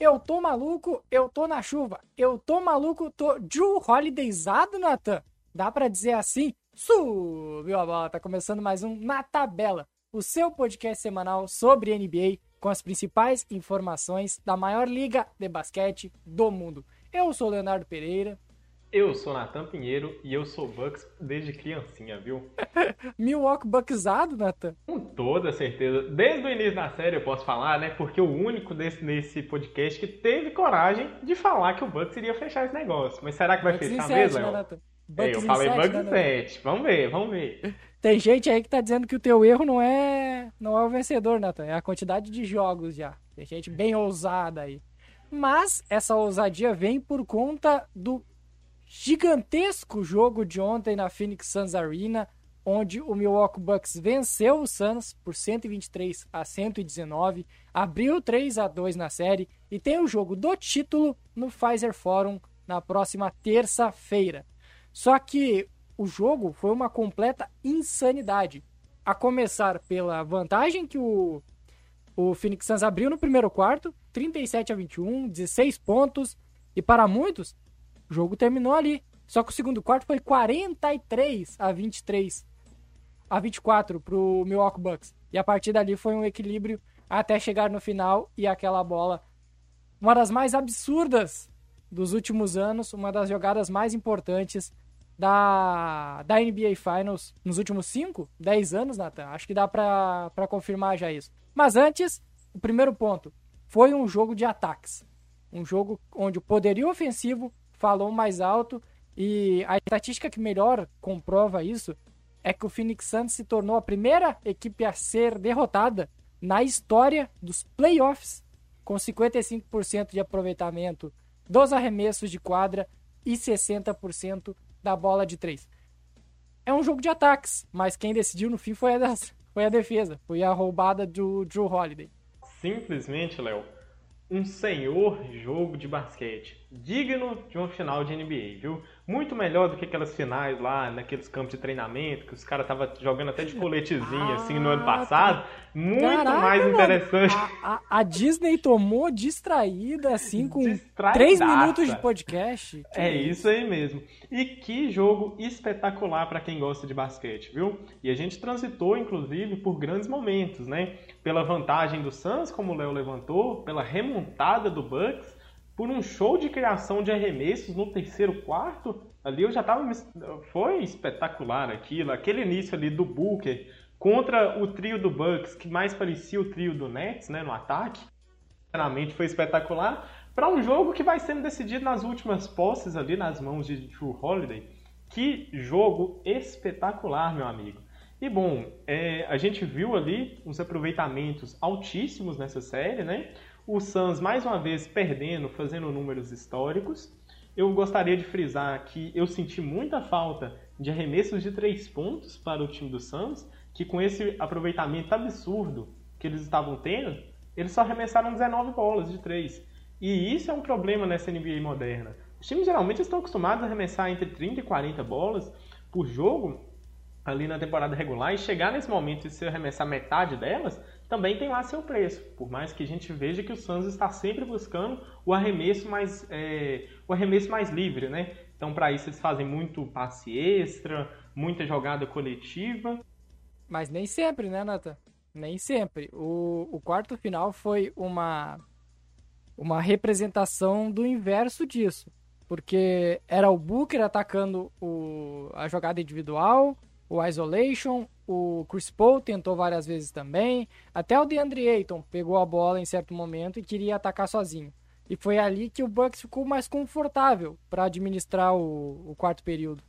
Eu tô maluco, eu tô na chuva. Eu tô maluco, tô Drew Holidayzado, Natan. Dá pra dizer assim? Subiu a bola, tá começando mais um Na Tabela, o seu podcast semanal sobre NBA com as principais informações da maior liga de basquete do mundo. Eu sou Leonardo Pereira. Eu sou Natan Pinheiro e eu sou Bucks desde criancinha, viu? Milwaukee Bucksado, Natan? Com toda certeza. Desde o início da série eu posso falar, né? Porque o único desse, nesse podcast que teve coragem de falar que o Bucks iria fechar esse negócio. Mas será que vai Bucks fechar mesmo, né? Natan? É, Bucks eu falei Bucks né, em Natan? 7. Vamos ver, vamos ver. Tem gente aí que tá dizendo que o teu erro não é não é o vencedor, Nathan. É a quantidade de jogos já. Tem gente bem ousada aí. Mas essa ousadia vem por conta do gigantesco jogo de ontem na Phoenix Suns Arena, onde o Milwaukee Bucks venceu o Suns por 123 a 119, abriu 3 a 2 na série e tem o jogo do título no Pfizer Forum na próxima terça-feira. Só que o jogo foi uma completa insanidade. A começar pela vantagem que o, o Phoenix Suns abriu no primeiro quarto, 37 a 21, 16 pontos. E para muitos, o jogo terminou ali. Só que o segundo quarto foi 43 a 23 a 24 para o Milwaukee Bucks. E a partir dali foi um equilíbrio até chegar no final e aquela bola, uma das mais absurdas dos últimos anos, uma das jogadas mais importantes da, da NBA Finals nos últimos 5, 10 anos, Nathan. Acho que dá pra confirmar já isso. Mas antes, o primeiro ponto. Foi um jogo de ataques. Um jogo onde o poderio ofensivo falou mais alto e a estatística que melhor comprova isso é que o Phoenix Suns se tornou a primeira equipe a ser derrotada na história dos playoffs, com 55% de aproveitamento dos arremessos de quadra e 60% da bola de três. É um jogo de ataques, mas quem decidiu no fim foi a, das- foi a defesa, foi a roubada do Drew Holiday. Simplesmente, Léo, um senhor jogo de basquete. Digno de uma final de NBA, viu? Muito melhor do que aquelas finais lá, naqueles campos de treinamento, que os caras estavam jogando até de coletezinho, assim, no ano Ah, passado. Muito Caraca, mais interessante. A, a- a Disney tomou distraída, assim, com três minutos de podcast. Que É isso aí mesmo. E que jogo espetacular para quem gosta de basquete, viu? E a gente transitou, inclusive, por grandes momentos, né? Pela vantagem do Suns, como o Léo levantou, pela remontada do Bucks, por um show de criação de arremessos no terceiro quarto. Ali eu já tava. me- Foi espetacular aquilo. Aquele início ali do Booker contra o trio do Bucks, que mais parecia o trio do Nets, né? No ataque. Sinceramente, foi espetacular. Para um jogo que vai sendo decidido nas últimas posses ali nas mãos de Drew Holiday. Que jogo espetacular, meu amigo. E bom, é, a gente viu ali uns aproveitamentos altíssimos nessa série, né? O Suns mais uma vez perdendo, fazendo números históricos. Eu gostaria de frisar que eu senti muita falta de arremessos de três pontos para o time do Suns, que com esse aproveitamento absurdo que eles estavam tendo, eles só arremessaram 19 bolas de três. E isso é um problema nessa NBA moderna. Os times geralmente estão acostumados a arremessar entre 30 e 40 bolas por jogo ali na temporada regular e chegar nesse momento e se arremessar metade delas, também tem lá seu preço. Por mais que a gente veja que o Suns está sempre buscando o arremesso mais, é, o arremesso mais livre, né? Então, para isso, eles fazem muito passe extra, muita jogada coletiva. Mas nem sempre, né, Nathan? Nem sempre. O, o quarto final foi uma, uma representação do inverso disso. Porque era o Booker atacando o, a jogada individual, o isolation, o Chris Paul tentou várias vezes também. Até o DeAndre Ayton pegou a bola em certo momento e queria atacar sozinho. E foi ali que o Bucks ficou mais confortável para administrar o, o quarto período.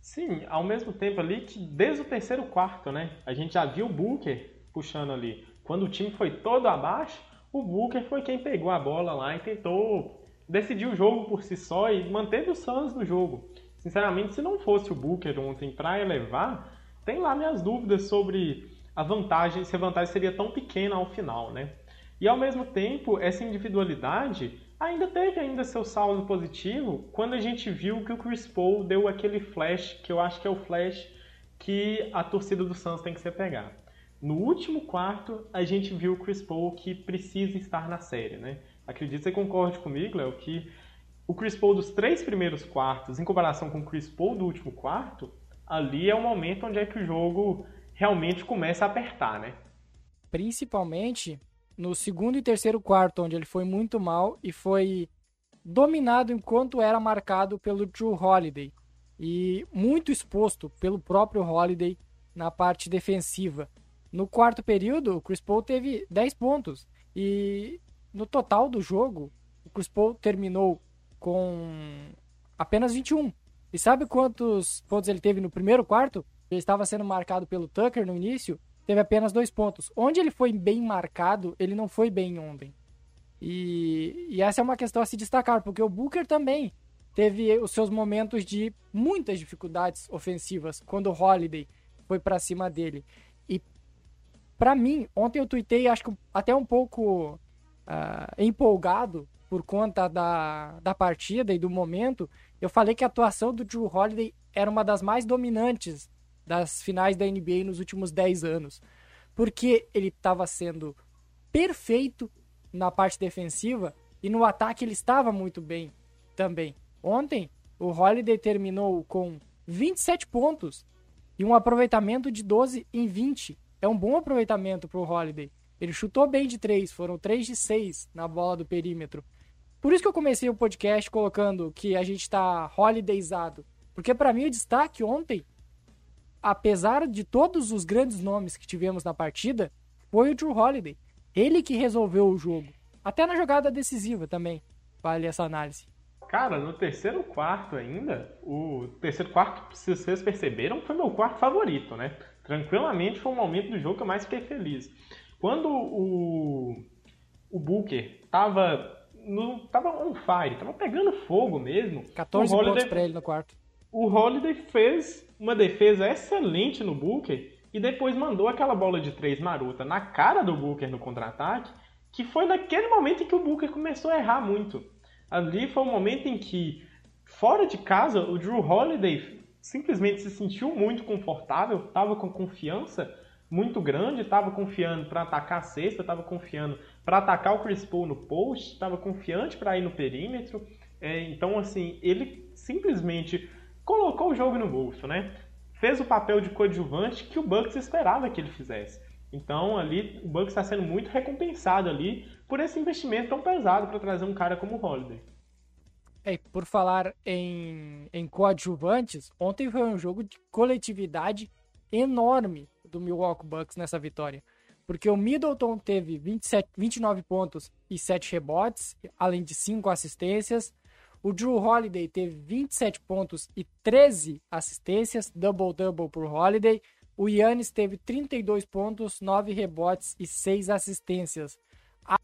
Sim, ao mesmo tempo ali que desde o terceiro quarto, né? A gente já viu o Booker puxando ali. Quando o time foi todo abaixo, o Booker foi quem pegou a bola lá e tentou decidir o jogo por si só e manteve o Suns no jogo. Sinceramente, se não fosse o Booker ontem para elevar, tem lá minhas dúvidas sobre a vantagem, se a vantagem seria tão pequena ao final, né? E ao mesmo tempo, essa individualidade ainda teve ainda seu saldo positivo quando a gente viu que o Chris Paul deu aquele flash, que eu acho que é o flash que a torcida do Suns tem que se pegar. No último quarto, a gente viu o Chris Paul que precisa estar na série, né? acredito que você concorde comigo, Léo, que o Chris Paul dos três primeiros quartos, em comparação com o Chris Paul do último quarto, ali é o momento onde é que o jogo realmente começa a apertar, né? Principalmente no segundo e terceiro quarto, onde ele foi muito mal e foi dominado enquanto era marcado pelo Drew Holiday e muito exposto pelo próprio Holiday na parte defensiva. No quarto período, o Chris Paul teve 10 pontos e no total do jogo, o Chris Paul terminou com apenas 21. E sabe quantos pontos ele teve no primeiro quarto? Ele estava sendo marcado pelo Tucker no início, teve apenas dois pontos. Onde ele foi bem marcado, ele não foi bem ontem. E, e essa é uma questão a se destacar, porque o Booker também teve os seus momentos de muitas dificuldades ofensivas quando o Holiday foi para cima dele. E para mim, ontem eu tuitei, acho que até um pouco uh, empolgado por conta da, da partida e do momento. Eu falei que a atuação do Drew Holiday era uma das mais dominantes das finais da NBA nos últimos 10 anos. Porque ele estava sendo perfeito na parte defensiva e no ataque ele estava muito bem também. Ontem, o Holiday terminou com 27 pontos e um aproveitamento de 12 em 20. É um bom aproveitamento para o Holiday. Ele chutou bem de 3, foram 3 de 6 na bola do perímetro. Por isso que eu comecei o podcast colocando que a gente está holidayzado. Porque para mim o destaque ontem, apesar de todos os grandes nomes que tivemos na partida, foi o Drew Holiday. Ele que resolveu o jogo. Até na jogada decisiva também, vale essa análise. Cara, no terceiro quarto ainda, o terceiro quarto, se vocês perceberam, foi meu quarto favorito, né? Tranquilamente foi o momento do jogo que eu mais fiquei feliz. Quando o, o Booker tava, no, tava on fire, tava pegando fogo mesmo. 14 Holiday, pontos pra ele no quarto. O Holiday fez uma defesa excelente no Booker e depois mandou aquela bola de três maruta na cara do Booker no contra-ataque, que foi naquele momento em que o Booker começou a errar muito. Ali foi o momento em que, fora de casa, o Drew Holiday simplesmente se sentiu muito confortável, estava com confiança muito grande, estava confiando para atacar a cesta, estava confiando para atacar o Chris Paul no post, estava confiante para ir no perímetro. É, então, assim, ele simplesmente colocou o jogo no bolso, né? fez o papel de coadjuvante que o Bucks esperava que ele fizesse. Então ali o Bucks está sendo muito recompensado ali por esse investimento tão pesado para trazer um cara como o Holiday. É, por falar em, em coadjuvantes, ontem foi um jogo de coletividade enorme do Milwaukee Bucks nessa vitória. Porque o Middleton teve 27, 29 pontos e 7 rebotes, além de 5 assistências. O Drew Holiday teve 27 pontos e 13 assistências, double-double por Holiday. O Yannis teve 32 pontos, 9 rebotes e 6 assistências.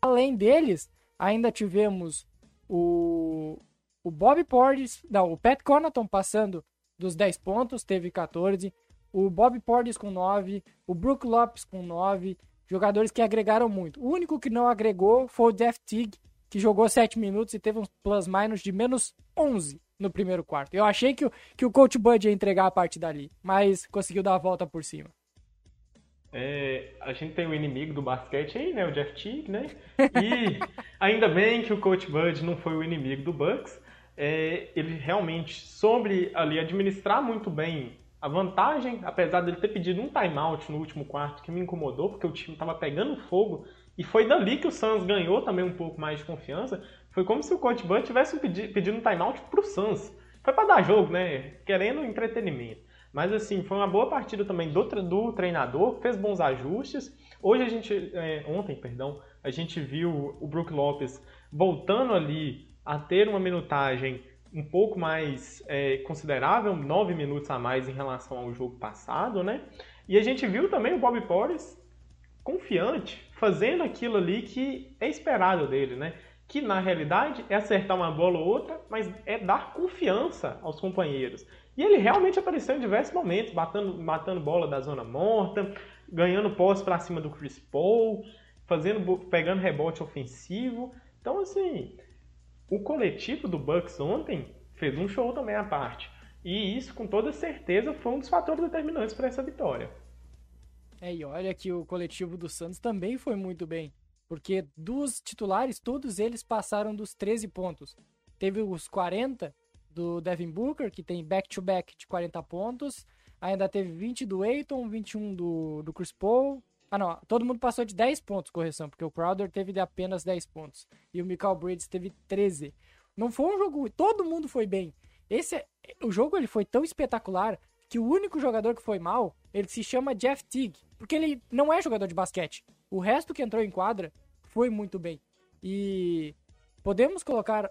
Além deles, ainda tivemos o, o Bob Portis, não, o Pat Connaughton passando dos 10 pontos, teve 14. O Bob Portis com 9, o Brook Lopes com 9, jogadores que agregaram muito. O único que não agregou foi o Teague, que jogou 7 minutos e teve um plus-minus de menos 11 no primeiro quarto. Eu achei que o, que o Coach Bud ia entregar a partir dali, mas conseguiu dar a volta por cima. É, a gente tem o um inimigo do basquete aí, né? O Jeff Teague, né? E ainda bem que o Coach Bud não foi o inimigo do Bucks. É, ele realmente soube ali administrar muito bem a vantagem, apesar dele ter pedido um timeout no último quarto que me incomodou, porque o time estava pegando fogo e foi dali que o Suns ganhou também um pouco mais de confiança. Foi como se o Coach Bud tivesse pedido um timeout pro Suns. Foi para dar jogo, né? Querendo entretenimento. Mas assim, foi uma boa partida também do, do treinador, fez bons ajustes. Hoje a gente, é, ontem, perdão, a gente viu o Brook Lopes voltando ali a ter uma minutagem um pouco mais é, considerável, nove minutos a mais em relação ao jogo passado, né? E a gente viu também o Bob Porres confiante, fazendo aquilo ali que é esperado dele, né? Que na realidade é acertar uma bola ou outra, mas é dar confiança aos companheiros. E ele realmente apareceu em diversos momentos, batendo, matando bola da zona morta, ganhando posse para cima do Chris Paul, fazendo, pegando rebote ofensivo. Então, assim, o coletivo do Bucks ontem fez um show também à parte. E isso, com toda certeza, foi um dos fatores determinantes para essa vitória. É, e olha que o coletivo do Santos também foi muito bem. Porque dos titulares, todos eles passaram dos 13 pontos. Teve os 40 do Devin Booker, que tem back-to-back -back de 40 pontos. Ainda teve 20 do Aiton, 21 do, do Chris Paul. Ah, não. Todo mundo passou de 10 pontos, correção, porque o Crowder teve de apenas 10 pontos. E o Michael Bridges teve 13. Não foi um jogo. Todo mundo foi bem. Esse, é, o jogo ele foi tão espetacular que o único jogador que foi mal, ele se chama Jeff Teague, porque ele não é jogador de basquete. O resto que entrou em quadra foi muito bem. E podemos colocar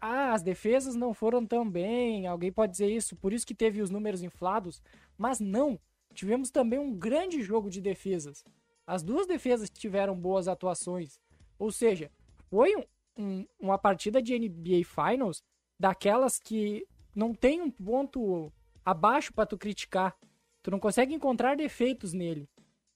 ah, as defesas não foram tão bem, alguém pode dizer isso, por isso que teve os números inflados, mas não. Tivemos também um grande jogo de defesas. As duas defesas tiveram boas atuações. Ou seja, foi um, um, uma partida de NBA Finals daquelas que não tem um ponto abaixo para tu criticar. Tu não consegue encontrar defeitos nele.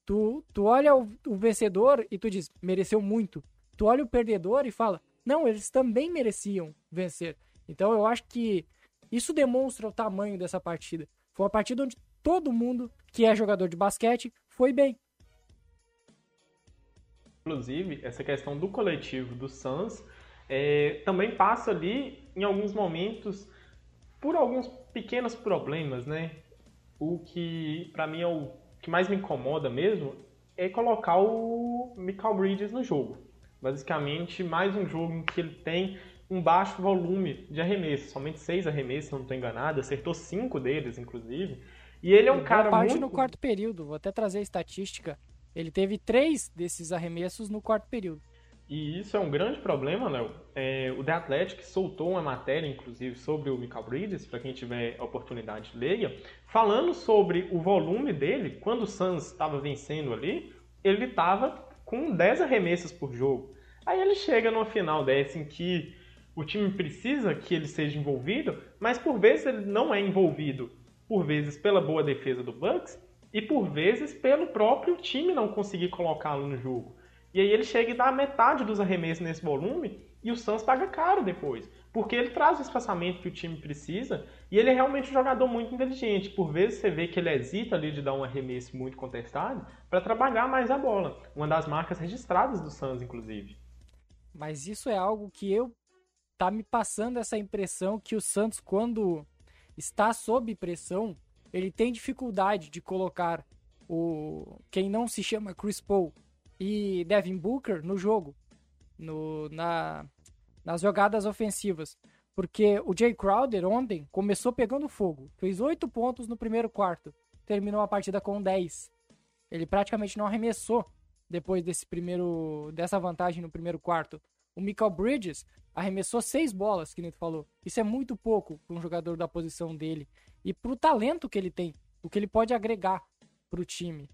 Tu, tu olha o, o vencedor e tu diz, mereceu muito. Tu olha o perdedor e fala, não, eles também mereciam vencer. Então eu acho que isso demonstra o tamanho dessa partida. Foi uma partida onde todo mundo que é jogador de basquete foi bem. Inclusive, essa questão do coletivo do Suns é, também passa ali, em alguns momentos, por alguns pequenos problemas, né? O que, para mim, é o que mais me incomoda mesmo é colocar o Michael Bridges no jogo. Basicamente, mais um jogo em que ele tem um baixo volume de arremessos, somente seis arremessos, se não estou enganado, acertou cinco deles, inclusive. E ele é um cara parte muito... no quarto período, vou até trazer a estatística. Ele teve três desses arremessos no quarto período. E isso é um grande problema, Léo. É, o The Athletic soltou uma matéria, inclusive, sobre o Michael Bridges, para quem tiver a oportunidade, leia, falando sobre o volume dele. Quando o Suns estava vencendo ali, ele estava com 10 arremessos por jogo. Aí ele chega numa final dessa em que o time precisa que ele seja envolvido, mas por vezes ele não é envolvido, por vezes pela boa defesa do Bucks e por vezes pelo próprio time não conseguir colocá-lo no jogo. E aí ele chega e dá metade dos arremessos nesse volume e o Suns paga caro depois. Porque ele traz o espaçamento que o time precisa e ele é realmente um jogador muito inteligente. Por vezes você vê que ele hesita ali de dar um arremesso muito contestado para trabalhar mais a bola. Uma das marcas registradas do Suns, inclusive. Mas isso é algo que eu tá me passando essa impressão que o Santos, quando está sob pressão, ele tem dificuldade de colocar o quem não se chama Chris Paul e Devin Booker no jogo, no, na, nas jogadas ofensivas. Porque o Jay Crowder ontem começou pegando fogo, fez 8 pontos no primeiro quarto, terminou a partida com 10. Ele praticamente não arremessou depois desse primeiro dessa vantagem no primeiro quarto. O Michael Bridges arremessou seis bolas, que nem tu falou. Isso é muito pouco para um jogador da posição dele e para o talento que ele tem, o que ele pode agregar para o time.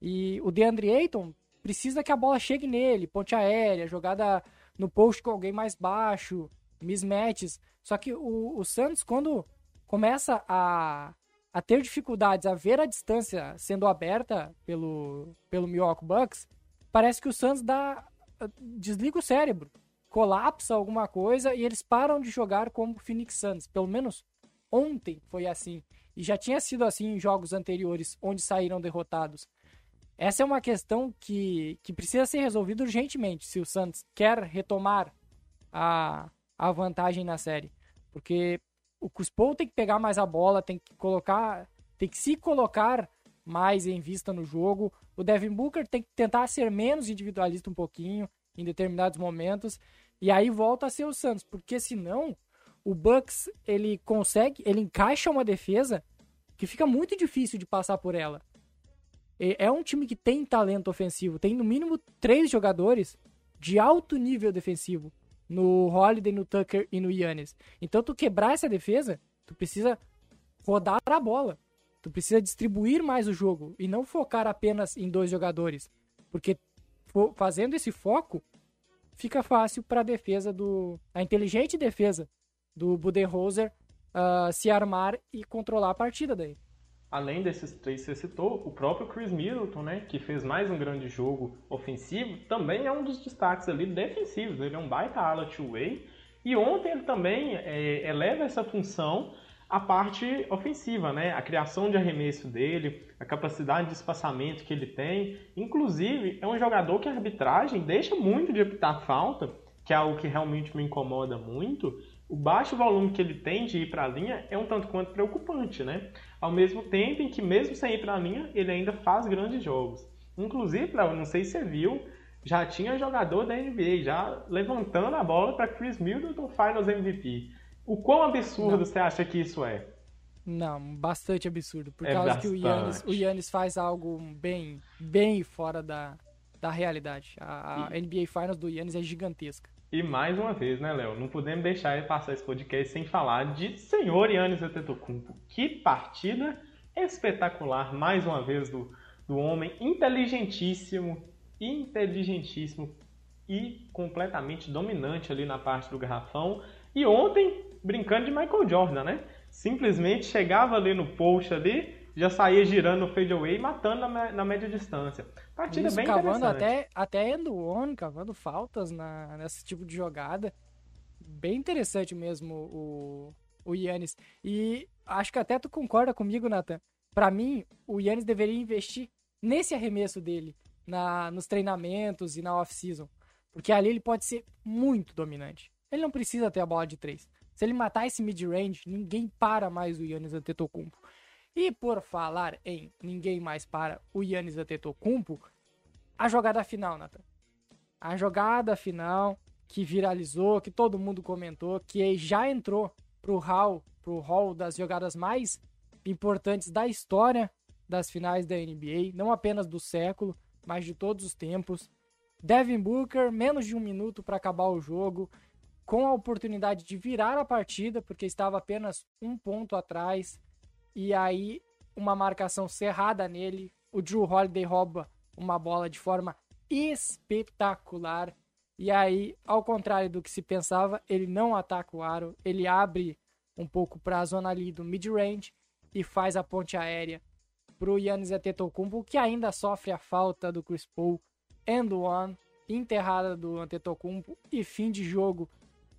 E o DeAndre Ayton precisa que a bola chegue nele, ponte aérea, jogada no post com alguém mais baixo, mismatches. Só que o, o Santos, quando começa a, a ter dificuldades, a ver a distância sendo aberta pelo, pelo Milwaukee Bucks, parece que o Santos dá, desliga o cérebro colapsa alguma coisa e eles param de jogar como o Phoenix Suns. Pelo menos ontem foi assim. E já tinha sido assim em jogos anteriores, onde saíram derrotados. Essa é uma questão que, que precisa ser resolvida urgentemente se o Santos quer retomar a, a vantagem na série. Porque o Cuspo tem que pegar mais a bola, tem que colocar, tem que se colocar mais em vista no jogo. O Devin Booker tem que tentar ser menos individualista um pouquinho em determinados momentos. E aí volta a ser o Santos, porque senão o Bucks ele consegue, ele encaixa uma defesa que fica muito difícil de passar por ela. É um time que tem talento ofensivo, tem no mínimo três jogadores de alto nível defensivo no Holiday, no Tucker e no Yannis. Então tu quebrar essa defesa, tu precisa rodar a bola. Tu precisa distribuir mais o jogo e não focar apenas em dois jogadores, porque fazendo esse foco, fica fácil para a defesa do. a inteligente defesa do Budenholzer uh, se armar e controlar a partida daí. Além desses três que você citou, o próprio Chris Middleton, né, que fez mais um grande jogo ofensivo, também é um dos destaques ali defensivos. Ele é um baita ala two-way. E ontem ele também é, eleva essa função a parte ofensiva, né? A criação de arremesso dele, a capacidade de espaçamento que ele tem. Inclusive, é um jogador que a arbitragem deixa muito de apitar falta, que é algo que realmente me incomoda muito. O baixo volume que ele tem de ir para a linha é um tanto quanto preocupante, né? Ao mesmo tempo em que, mesmo sem ir para a linha, ele ainda faz grandes jogos. Inclusive, Léo, não sei se você viu, já tinha jogador da NBA já levantando a bola para Chris Middleton Finals MVP. O quão absurdo não. você acha que isso é? Não, bastante absurdo. Por é causa bastante. que o Yannis, o Yannis faz algo bem, bem fora da, da realidade. A, a e... NBA Finals do Yannis é gigantesca. E mais uma vez, né, Léo? Não podemos deixar de passar esse podcast sem falar de senhor Yannis Antetokounmpo. Que partida espetacular, mais uma vez, do, do homem inteligentíssimo, inteligentíssimo e completamente dominante ali na parte do garrafão. E ontem brincando de Michael Jordan, né? Simplesmente chegava ali no post ali, já saía girando no fadeaway, matando na, na média distância. Partida Isso, bem cavando até, até end one, cavando faltas na, nesse tipo de jogada. Bem interessante mesmo o, o Yannis. E acho que até tu concorda comigo, Nathan. Para mim, o Yannis deveria investir nesse arremesso dele, na, nos treinamentos e na off-season. Porque ali ele pode ser muito dominante. Ele não precisa ter a bola de três. Se ele matar esse mid-range, ninguém para mais o Yannis Antetokounmpo. E por falar em ninguém mais para o Yannis Antetokounmpo, a jogada final, Nathan. A jogada final que viralizou, que todo mundo comentou, que já entrou pro hall, pro hall das jogadas mais importantes da história das finais da NBA, não apenas do século, mas de todos os tempos. Devin Booker, menos de um minuto para acabar o jogo, com a oportunidade de virar a partida, porque estava apenas um ponto atrás, e aí uma marcação cerrada nele. O Drew Holiday rouba uma bola de forma espetacular. E aí, ao contrário do que se pensava, ele não ataca o aro, ele abre um pouco para a zona ali do mid-range e faz a ponte aérea para o Yannis Antetokounmpo, que ainda sofre a falta do Chris Paul, end one, enterrada do Antetokounmpo e fim de jogo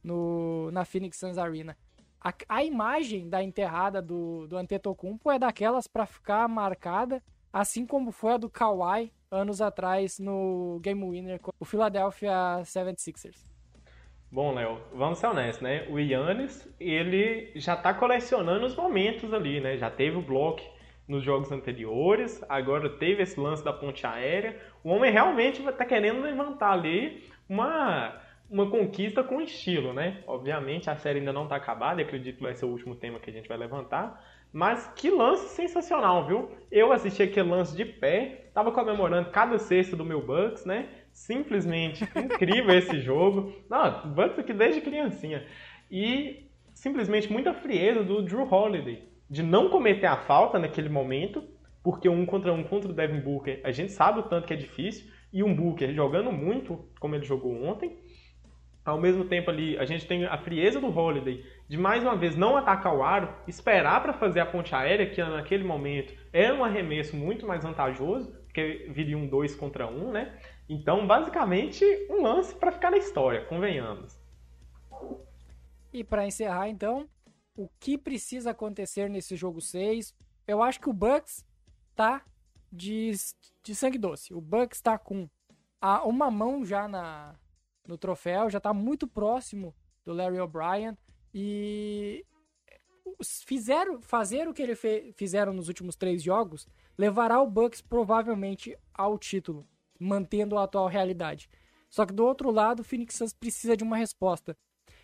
no, na Phoenix Suns Arena. A, a imagem da enterrada do, do Antetokounmpo é daquelas para ficar marcada, assim como foi a do Kawhi anos atrás no Game Winner com o Philadelphia 76ers. Bom, Léo, vamos ser honestos, né? O Yannis, ele já tá colecionando os momentos ali, né? Já teve o bloco nos jogos anteriores, agora teve esse lance da ponte aérea. O homem realmente tá querendo levantar ali uma uma conquista com estilo, né? Obviamente a série ainda não está acabada, acredito que vai ser o último tema que a gente vai levantar. Mas que lance sensacional, viu? Eu assisti aquele lance de pé, tava comemorando cada sexta do meu Bucks, né? Simplesmente incrível esse jogo. Não, Bucks aqui desde criancinha. E simplesmente muita frieza do Drew Holiday de não cometer a falta naquele momento, porque um contra um contra o Devin Booker, a gente sabe o tanto que é difícil, e um Booker jogando muito, como ele jogou ontem, ao mesmo tempo ali, a gente tem a frieza do Holiday de mais uma vez não atacar o aro, esperar para fazer a ponte aérea, que naquele momento era um arremesso muito mais vantajoso, porque viria um 2 contra 1, um, né? Então, basicamente, um lance para ficar na história, convenhamos. E para encerrar, então, o que precisa acontecer nesse jogo 6? Eu acho que o Bucks tá de, de sangue doce. O Bucks tá com a, uma mão já na, no troféu, já está muito próximo do Larry O'Brien e fizeram fazer o que ele fe, fizeram nos últimos três jogos levará o Bucks provavelmente ao título, mantendo a atual realidade. Só que do outro lado, o Phoenix Suns precisa de uma resposta.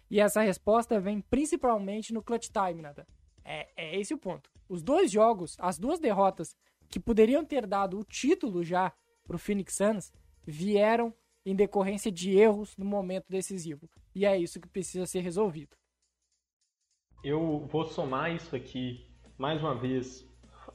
E essa resposta vem principalmente no clutch time, nada. É, é esse o ponto. Os dois jogos, as duas derrotas que poderiam ter dado o título já para o Phoenix Suns, vieram em decorrência de erros no momento decisivo. E é isso que precisa ser resolvido. Eu vou somar isso aqui mais uma vez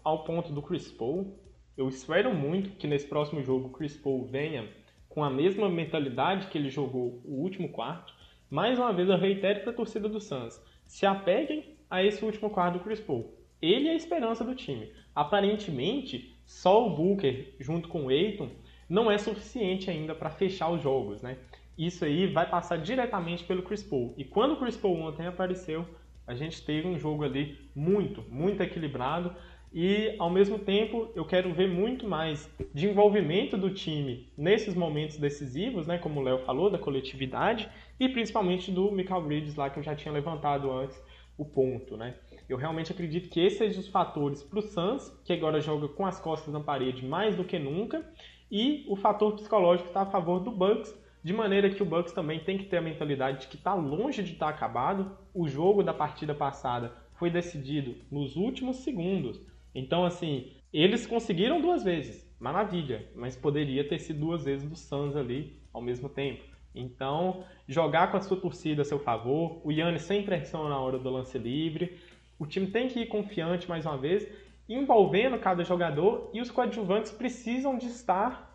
ao ponto do Chris Paul. Eu espero muito que nesse próximo jogo o Chris Paul venha com a mesma mentalidade que ele jogou o último quarto. Mais uma vez eu reitero para a torcida do Suns, se apeguem a esse último quarto do Chris Paul. Ele é a esperança do time. Aparentemente, só o Booker junto com o Aiton não é suficiente ainda para fechar os jogos, né? Isso aí vai passar diretamente pelo Chris Paul. E quando o Chris Paul ontem apareceu, A gente teve um jogo ali muito, muito equilibrado e ao mesmo tempo eu quero ver muito mais de envolvimento do time nesses momentos decisivos, né, como o Léo falou, da coletividade e principalmente do Michael Bridges lá que eu já tinha levantado antes o ponto, né? Eu realmente acredito que esses sejam os fatores para o Suns, que agora joga com as costas na parede mais do que nunca, e o fator psicológico está a favor do Bucks, de maneira que o Bucks também tem que ter a mentalidade de que está longe de estar tá acabado. O jogo da partida passada foi decidido nos últimos segundos. Então, assim, eles conseguiram duas vezes, maravilha, mas poderia ter sido duas vezes do Suns ali ao mesmo tempo. Então, jogar com a sua torcida a seu favor, o Yannis sem pressão na hora do lance livre, o time tem que ir confiante mais uma vez, envolvendo cada jogador e os coadjuvantes precisam de estar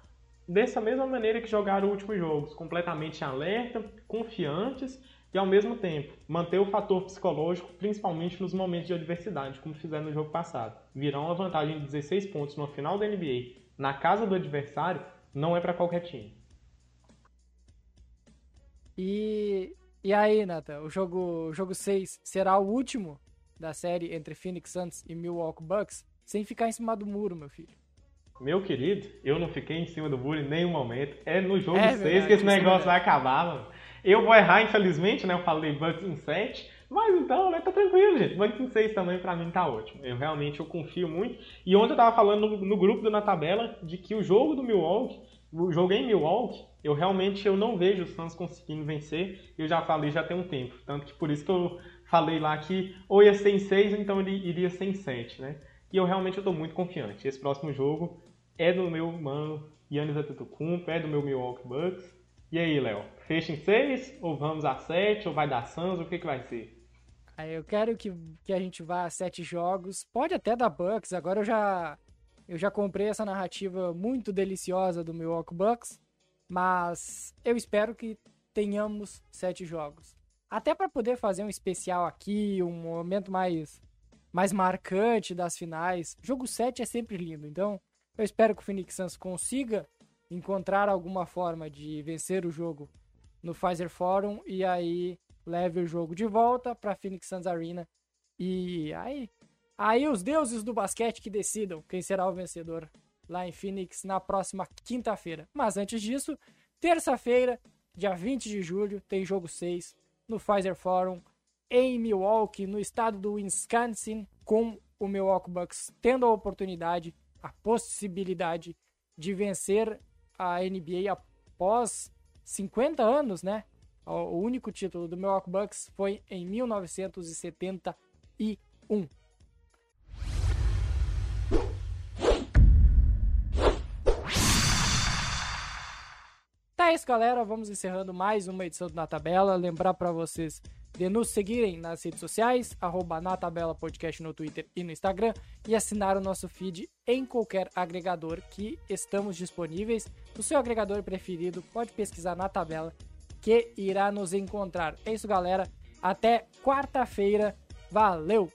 dessa mesma maneira que jogaram os últimos jogos, completamente alerta, confiantes e ao mesmo tempo manter o fator psicológico, principalmente nos momentos de adversidade, como fizeram no jogo passado. Virar uma vantagem de 16 pontos no final da NBA na casa do adversário não é para qualquer time. E, e aí, Nathan, o jogo, o jogo 6 será o último da série entre Phoenix Suns e Milwaukee Bucks sem ficar em cima do muro, meu filho. Meu querido, eu não fiquei em cima do muro em nenhum momento. É no jogo 6 é que esse é negócio vai acabar, mano. Eu vou errar, infelizmente, né? Eu falei Bucks em 7. Mas então, né? Tá tranquilo, gente. Bucks em 6 também pra mim tá ótimo. Eu realmente eu confio muito. E ontem eu tava falando no, no grupo do Na Tabela de que o jogo do Milwaukee, o jogo em Milwaukee, eu realmente eu não vejo os Suns conseguindo vencer. Eu já falei já tem um tempo. Tanto que por isso que eu falei lá que ou ia ser em 6, então ele iria ser em 7, né? E eu realmente estou muito confiante. Esse próximo jogo é do meu mano Yannis Antetokounmpo, é do meu Milwaukee Bucks. E aí, Léo? Fecha em 6 ou vamos a 7 ou vai dar Suns? O que, que vai ser? Eu quero que, que a gente vá a 7 jogos. Pode até dar Bucks. Agora eu já eu já comprei essa narrativa muito deliciosa do Milwaukee Bucks, mas eu espero que tenhamos 7 jogos. Até para poder fazer um especial aqui, um momento mais, mais marcante das finais. Jogo 7 é sempre lindo, então eu espero que o Phoenix Suns consiga encontrar alguma forma de vencer o jogo no Pfizer Forum e aí leve o jogo de volta para Phoenix Suns Arena. E aí, aí os deuses do basquete que decidam quem será o vencedor lá em Phoenix na próxima quinta-feira. Mas antes disso, terça-feira, dia 20 de julho, tem jogo 6 no Pfizer Forum em Milwaukee, no estado do Wisconsin, com o Milwaukee Bucks tendo a oportunidade, a possibilidade de vencer a NBA após 50 anos, né? O único título do Milwaukee Bucks foi em 1971. Tá isso, galera. Vamos encerrando mais uma edição do Na Tabela. Lembrar para vocês de nos seguirem nas redes sociais, arroba na tabela podcast no Twitter e no Instagram, e assinar o nosso feed em qualquer agregador que estamos disponíveis. O seu agregador preferido pode pesquisar na tabela que irá nos encontrar. É isso, galera. Até quarta-feira. Valeu!